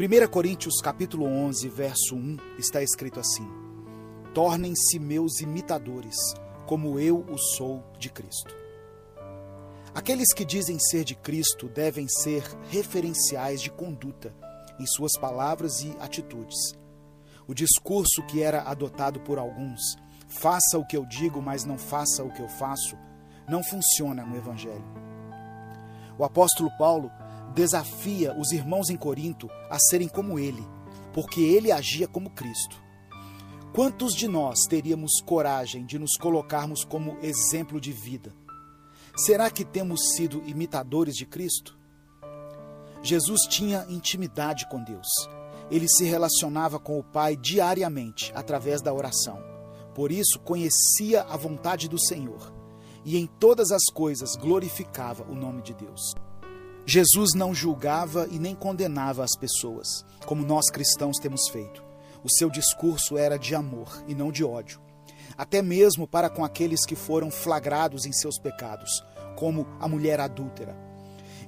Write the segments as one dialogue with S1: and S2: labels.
S1: 1 Coríntios capítulo 11, verso 1 está escrito assim: Tornem-se meus imitadores, como eu o sou de Cristo. Aqueles que dizem ser de Cristo devem ser referenciais de conduta em suas palavras e atitudes. O discurso que era adotado por alguns, faça o que eu digo, mas não faça o que eu faço, não funciona no Evangelho. O apóstolo Paulo desafia os irmãos em Corinto a serem como ele, porque ele agia como Cristo. Quantos de nós teríamos coragem de nos colocarmos como exemplo de vida? Será que temos sido imitadores de Cristo? Jesus tinha intimidade com Deus. Ele se relacionava com o Pai diariamente através da oração. Por isso, conhecia a vontade do Senhor e em todas as coisas glorificava o nome de Deus. Jesus não julgava e nem condenava as pessoas, como nós cristãos temos feito. O seu discurso era de amor e não de ódio, até mesmo para com aqueles que foram flagrados em seus pecados, como a mulher adúltera.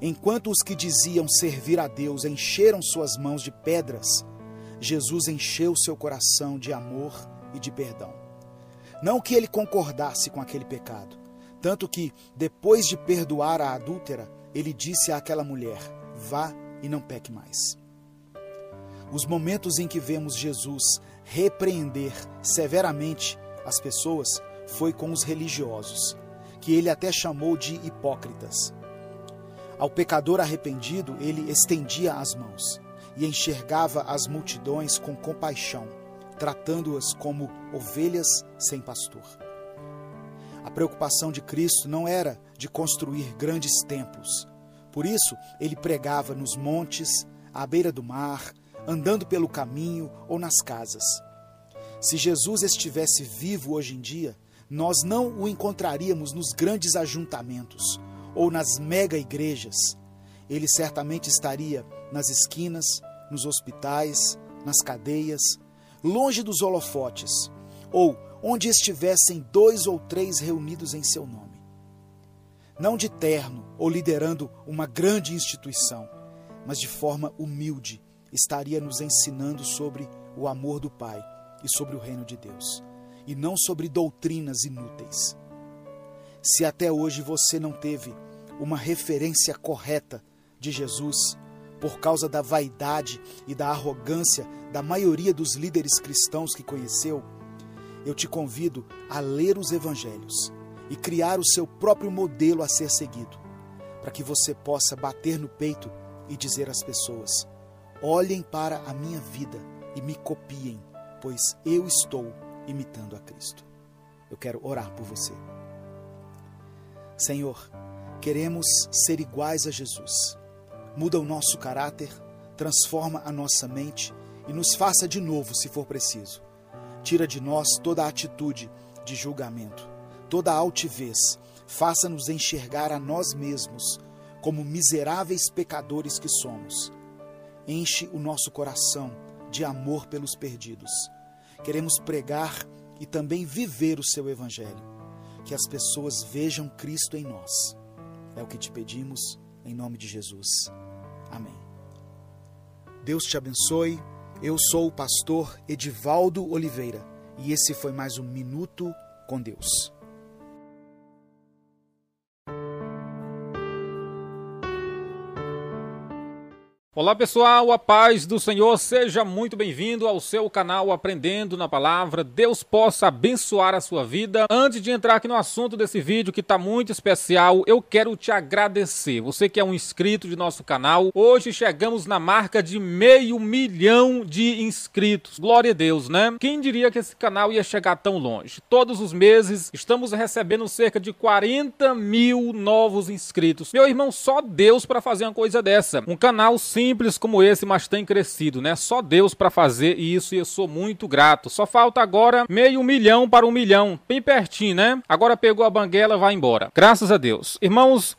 S1: Enquanto os que diziam servir a Deus encheram suas mãos de pedras, Jesus encheu seu coração de amor e de perdão. Não que ele concordasse com aquele pecado, tanto que, depois de perdoar a adúltera, ele disse àquela mulher: Vá e não peque mais. Os momentos em que vemos Jesus repreender severamente as pessoas foi com os religiosos, que ele até chamou de hipócritas. Ao pecador arrependido, ele estendia as mãos e enxergava as multidões com compaixão, tratando-as como ovelhas sem pastor. A preocupação de Cristo não era de construir grandes templos. Por isso, ele pregava nos montes, à beira do mar, andando pelo caminho ou nas casas. Se Jesus estivesse vivo hoje em dia, nós não o encontraríamos nos grandes ajuntamentos ou nas mega igrejas. Ele certamente estaria nas esquinas, nos hospitais, nas cadeias, longe dos holofotes, ou onde estivessem dois ou três reunidos em seu nome. Não de terno ou liderando uma grande instituição, mas de forma humilde, estaria nos ensinando sobre o amor do Pai e sobre o reino de Deus, e não sobre doutrinas inúteis. Se até hoje você não teve uma referência correta de Jesus, por causa da vaidade e da arrogância da maioria dos líderes cristãos que conheceu, eu te convido a ler os evangelhos e criar o seu próprio modelo a ser seguido, para que você possa bater no peito e dizer às pessoas: olhem para a minha vida e me copiem, pois eu estou imitando a Cristo. Eu quero orar por você. Senhor, queremos ser iguais a Jesus. Muda o nosso caráter, transforma a nossa mente e nos faça de novo se for preciso Tira de nós toda atitude de julgamento, toda altivez. Faça-nos enxergar a nós mesmos como miseráveis pecadores que somos. Enche o nosso coração de amor pelos perdidos. Queremos pregar e também viver o seu evangelho. Que as pessoas vejam Cristo em nós. É o que te pedimos, em nome de Jesus. Amém. Deus te abençoe eu sou o pastor Edivaldo Oliveira e esse foi mais um Minuto com Deus.
S2: Olá pessoal, a paz do Senhor, seja muito bem-vindo ao seu canal Aprendendo na Palavra. Deus possa abençoar a sua vida. Antes de entrar aqui no assunto desse vídeo que está muito especial, eu quero te agradecer. Você que é um inscrito de nosso canal, hoje chegamos na marca de meio milhão de inscritos. Glória a Deus, né? Quem diria que esse canal ia chegar tão longe? Todos os meses estamos recebendo cerca de 40 mil novos inscritos. Meu irmão, só Deus para fazer uma coisa dessa. Um canal sim simples como esse, mas tem crescido, né? Só Deus para fazer isso e eu sou muito grato. Só falta agora meio milhão para um milhão, bem pertinho, né? Agora pegou a banguela, vai embora. Graças a Deus. Irmãos,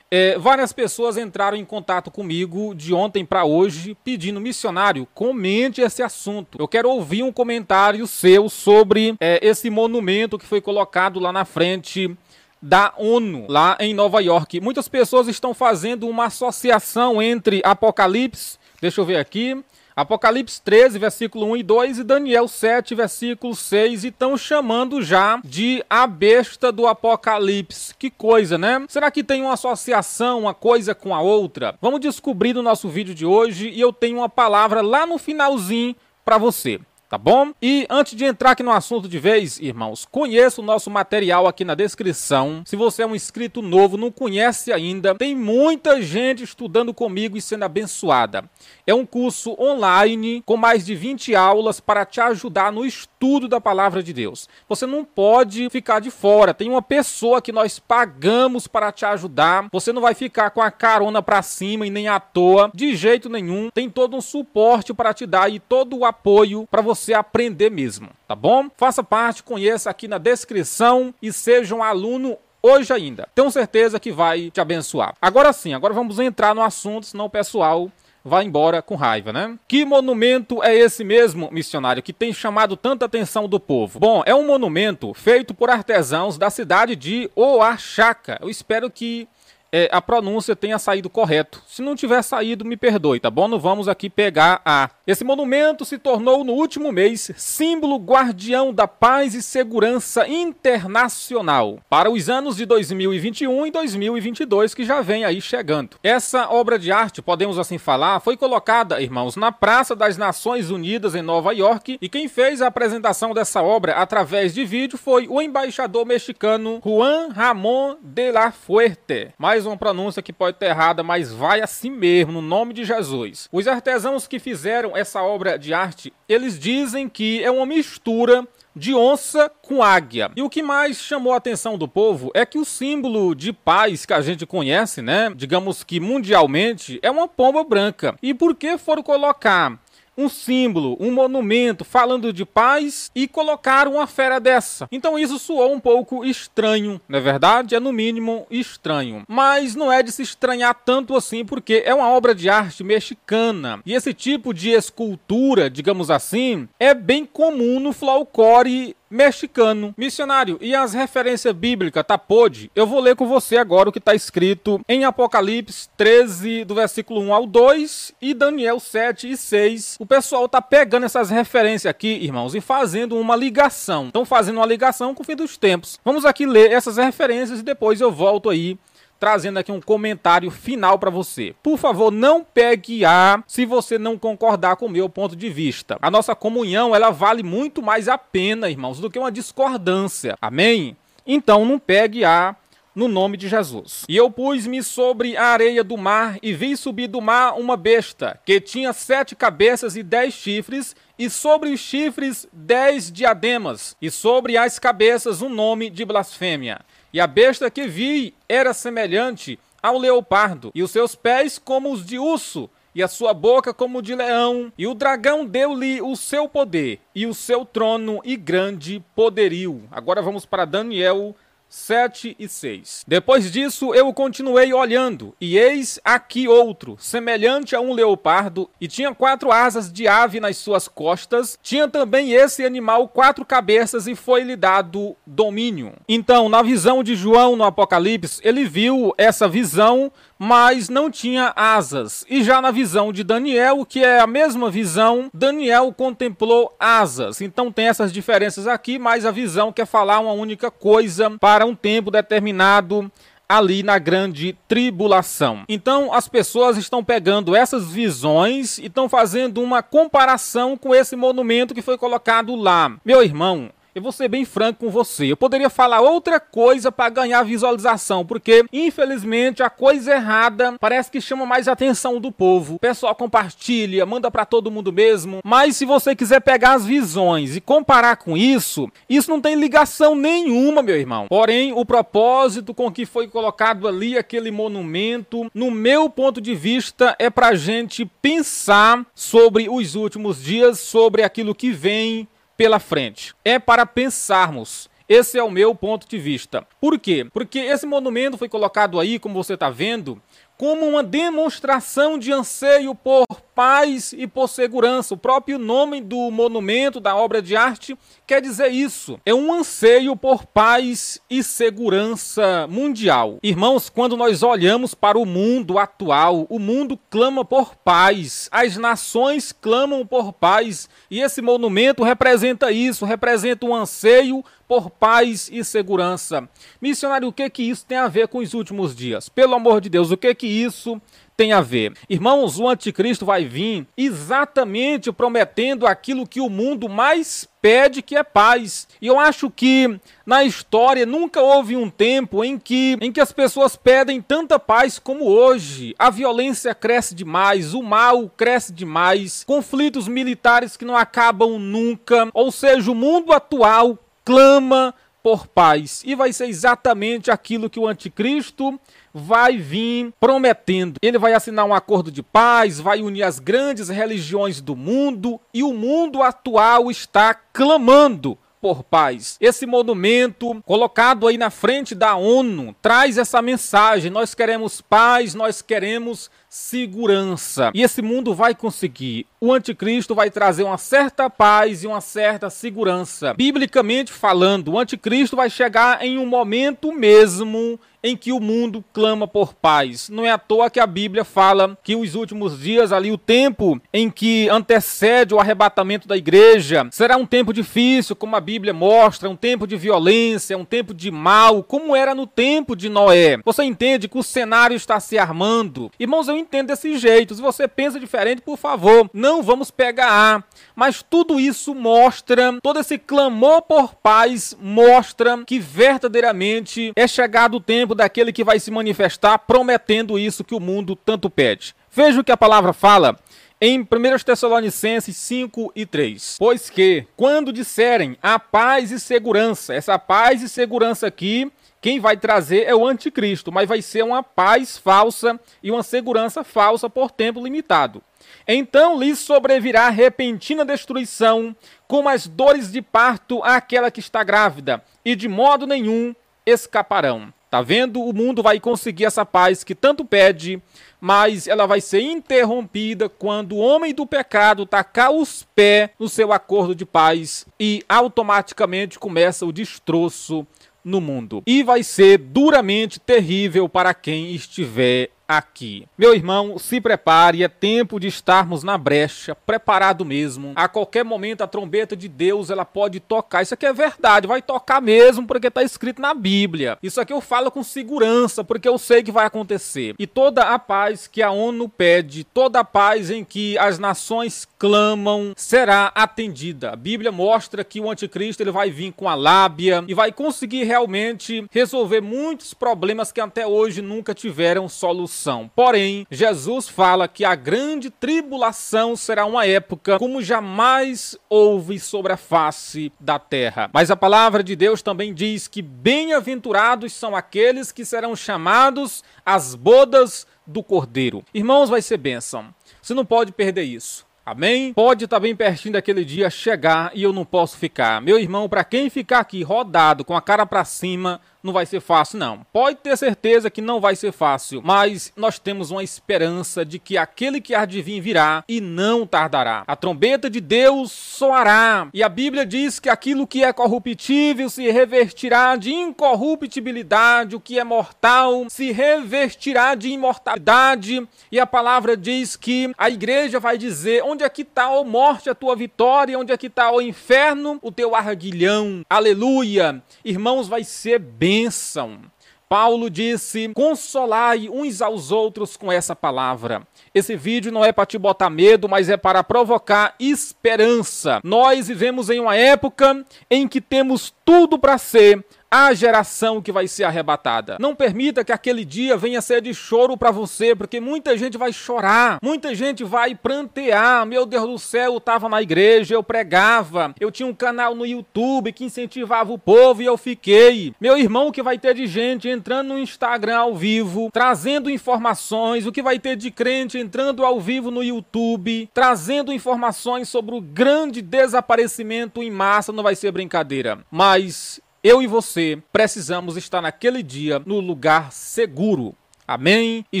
S2: é, várias pessoas entraram em contato comigo de ontem para hoje pedindo missionário, comente esse assunto. Eu quero ouvir um comentário seu sobre é, esse monumento que foi colocado lá na frente da ONU, lá em Nova York. Muitas pessoas estão fazendo uma associação entre Apocalipse, deixa eu ver aqui, Apocalipse 13, versículo 1 e 2 e Daniel 7, versículo 6, e estão chamando já de a besta do Apocalipse. Que coisa, né? Será que tem uma associação, uma coisa com a outra? Vamos descobrir no nosso vídeo de hoje e eu tenho uma palavra lá no finalzinho para você tá bom? E antes de entrar aqui no assunto de vez, irmãos, conheça o nosso material aqui na descrição. Se você é um inscrito novo, não conhece ainda, tem muita gente estudando comigo e sendo abençoada. É um curso online com mais de 20 aulas para te ajudar no estudo da palavra de Deus. Você não pode ficar de fora. Tem uma pessoa que nós pagamos para te ajudar. Você não vai ficar com a carona para cima e nem à toa, de jeito nenhum. Tem todo um suporte para te dar e todo o apoio para você você aprender mesmo, tá bom? Faça parte, conheça aqui na descrição e seja um aluno hoje ainda. Tenho certeza que vai te abençoar. Agora sim, agora vamos entrar no assunto, senão o pessoal vai embora com raiva, né? Que monumento é esse mesmo, missionário, que tem chamado tanta atenção do povo? Bom, é um monumento feito por artesãos da cidade de Oaxaca. Eu espero que é, a pronúncia tenha saído correto. Se não tiver saído, me perdoe, tá bom? Não vamos aqui pegar a. Esse monumento se tornou no último mês símbolo guardião da paz e segurança internacional para os anos de 2021 e 2022 que já vem aí chegando. Essa obra de arte, podemos assim falar, foi colocada, irmãos, na Praça das Nações Unidas em Nova York e quem fez a apresentação dessa obra através de vídeo foi o embaixador mexicano Juan Ramón de la Fuerte. Mais mais uma pronúncia que pode estar errada, mas vai assim mesmo, no nome de Jesus. Os artesãos que fizeram essa obra de arte, eles dizem que é uma mistura de onça com águia. E o que mais chamou a atenção do povo é que o símbolo de paz que a gente conhece, né, digamos que mundialmente, é uma pomba branca. E por que foram colocar um símbolo, um monumento falando de paz e colocar uma fera dessa. Então isso soou um pouco estranho, não é verdade? É no mínimo estranho. Mas não é de se estranhar tanto assim, porque é uma obra de arte mexicana. E esse tipo de escultura, digamos assim, é bem comum no folclore mexicano. Missionário, e as referências bíblicas, tá pode? Eu vou ler com você agora o que está escrito em Apocalipse 13, do versículo 1 ao 2 e Daniel 7 e 6. O pessoal tá pegando essas referências aqui, irmãos, e fazendo uma ligação. Estão fazendo uma ligação com o fim dos tempos. Vamos aqui ler essas referências e depois eu volto aí trazendo aqui um comentário final para você. Por favor, não pegue A se você não concordar com o meu ponto de vista. A nossa comunhão, ela vale muito mais a pena, irmãos, do que uma discordância. Amém? Então, não pegue A no nome de Jesus. E eu pus-me sobre a areia do mar e vi subir do mar uma besta, que tinha sete cabeças e dez chifres, e sobre os chifres dez diademas, e sobre as cabeças um nome de blasfêmia. E a besta que vi era semelhante ao leopardo, e os seus pés como os de urso, e a sua boca como de leão. E o dragão deu-lhe o seu poder, e o seu trono e grande poderio. Agora vamos para Daniel 7 e 6. Depois disso, eu continuei olhando, e eis aqui outro, semelhante a um leopardo, e tinha quatro asas de ave nas suas costas. Tinha também esse animal quatro cabeças, e foi-lhe dado domínio. Então, na visão de João no Apocalipse, ele viu essa visão mas não tinha asas. E já na visão de Daniel, que é a mesma visão, Daniel contemplou asas. Então tem essas diferenças aqui, mas a visão quer falar uma única coisa para um tempo determinado ali na grande tribulação. Então as pessoas estão pegando essas visões e estão fazendo uma comparação com esse monumento que foi colocado lá. Meu irmão, eu vou ser bem franco com você. Eu poderia falar outra coisa para ganhar visualização, porque infelizmente a coisa errada parece que chama mais atenção do povo. O pessoal compartilha, manda para todo mundo mesmo. Mas se você quiser pegar as visões e comparar com isso, isso não tem ligação nenhuma, meu irmão. Porém, o propósito com que foi colocado ali aquele monumento, no meu ponto de vista, é para gente pensar sobre os últimos dias, sobre aquilo que vem pela frente. É para pensarmos. Esse é o meu ponto de vista. Por quê? Porque esse monumento foi colocado aí, como você está vendo, como uma demonstração de anseio por paz e por segurança. O próprio nome do monumento, da obra de arte, quer dizer isso. É um anseio por paz e segurança mundial. Irmãos, quando nós olhamos para o mundo atual, o mundo clama por paz, as nações clamam por paz, e esse monumento representa isso, representa um anseio por paz e segurança. Missionário, o que que isso tem a ver com os últimos dias? Pelo amor de Deus, o que que isso tem a ver? Irmãos, o anticristo vai vir exatamente prometendo aquilo que o mundo mais pede, que é paz. E eu acho que na história nunca houve um tempo em que, em que as pessoas pedem tanta paz como hoje. A violência cresce demais, o mal cresce demais, conflitos militares que não acabam nunca. Ou seja, o mundo atual clama por paz. E vai ser exatamente aquilo que o anticristo vai vir prometendo. Ele vai assinar um acordo de paz, vai unir as grandes religiões do mundo e o mundo atual está clamando por paz. Esse monumento colocado aí na frente da ONU traz essa mensagem: nós queremos paz, nós queremos segurança. E esse mundo vai conseguir. O anticristo vai trazer uma certa paz e uma certa segurança. Biblicamente falando, o anticristo vai chegar em um momento mesmo em que o mundo clama por paz. Não é à toa que a Bíblia fala que os últimos dias ali, o tempo em que antecede o arrebatamento da igreja, será um tempo difícil, como a Bíblia mostra, um tempo de violência, um tempo de mal, como era no tempo de Noé. Você entende que o cenário está se armando? Irmãos, eu entendo desse jeito. Se você pensa diferente, por favor, não vamos pegar. Mas tudo isso mostra, todo esse clamor por paz mostra que verdadeiramente é chegado o tempo daquele que vai se manifestar prometendo isso que o mundo tanto pede. Veja o que a palavra fala em 1 Tessalonicenses 5 e 3. Pois que, quando disserem a paz e segurança, essa paz e segurança aqui quem vai trazer é o anticristo, mas vai ser uma paz falsa e uma segurança falsa por tempo limitado. Então lhes sobrevirá repentina destruição, como as dores de parto àquela que está grávida, e de modo nenhum escaparão. Tá vendo? O mundo vai conseguir essa paz que tanto pede, mas ela vai ser interrompida quando o homem do pecado tacar os pés no seu acordo de paz e automaticamente começa o destroço no mundo. E vai ser duramente terrível para quem estiver aqui. Meu irmão, se prepare, é tempo de estarmos na brecha, preparado mesmo. A qualquer momento a trombeta de Deus ela pode tocar. Isso aqui é verdade, vai tocar mesmo porque está escrito na Bíblia. Isso aqui eu falo com segurança porque eu sei que vai acontecer. E toda a paz que a ONU pede, toda a paz em que as nações clamam, será atendida. A Bíblia mostra que o anticristo ele vai vir com a lábia e vai conseguir realmente resolver muitos problemas que até hoje nunca tiveram solução Porém, Jesus fala que a grande tribulação será uma época como jamais houve sobre a face da terra. Mas a palavra de Deus também diz que bem-aventurados são aqueles que serão chamados às bodas do Cordeiro. Irmãos, vai ser bênção. Você não pode perder isso. Amém? Pode estar bem pertinho daquele dia chegar e eu não posso ficar. Meu irmão, para quem ficar aqui rodado com a cara para cima, não vai ser fácil, não. Pode ter certeza que não vai ser fácil, mas nós temos uma esperança de que aquele que vir virá e não tardará. A trombeta de Deus soará, e a Bíblia diz que aquilo que é corruptível se revertirá de incorruptibilidade, o que é mortal se revestirá de imortalidade, e a palavra diz que a igreja vai dizer: onde é que está, ó morte, a tua vitória, onde é que está, o inferno, o teu arguilhão. Aleluia! Irmãos, vai ser bem bênção. Paulo disse: consolai uns aos outros com essa palavra. Esse vídeo não é para te botar medo, mas é para provocar esperança. Nós vivemos em uma época em que temos tudo para ser a geração que vai ser arrebatada. Não permita que aquele dia venha ser de choro para você, porque muita gente vai chorar, muita gente vai prantear. Meu Deus do céu, eu estava na igreja, eu pregava, eu tinha um canal no YouTube que incentivava o povo e eu fiquei. Meu irmão, o que vai ter de gente entrando no Instagram ao vivo, trazendo informações, o que vai ter de crente entrando ao vivo no YouTube, trazendo informações sobre o grande desaparecimento em massa, não vai ser brincadeira. Mas eu e você precisamos estar naquele dia no lugar seguro. Amém? E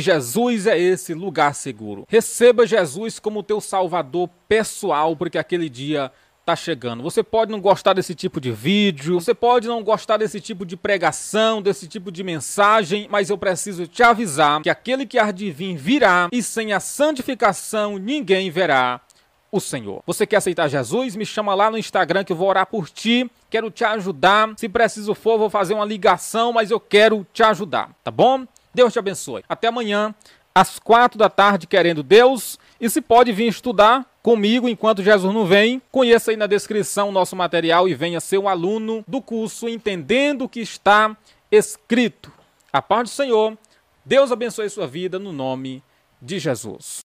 S2: Jesus é esse lugar seguro. Receba Jesus como teu salvador pessoal, porque aquele dia está chegando. Você pode não gostar desse tipo de vídeo, você pode não gostar desse tipo de pregação, desse tipo de mensagem, mas eu preciso te avisar que aquele que há de vir virá e sem a santificação ninguém verá o Senhor. Você quer aceitar Jesus? Me chama lá no Instagram que eu vou orar por ti. Quero te ajudar. Se preciso for, vou fazer uma ligação, mas eu quero te ajudar, tá bom? Deus te abençoe. Até amanhã, às quatro da tarde, querendo Deus. E se pode vir estudar comigo enquanto Jesus não vem, conheça aí na descrição o nosso material e venha ser um aluno do curso Entendendo o que está escrito. A paz do Senhor. Deus abençoe sua vida no nome de Jesus.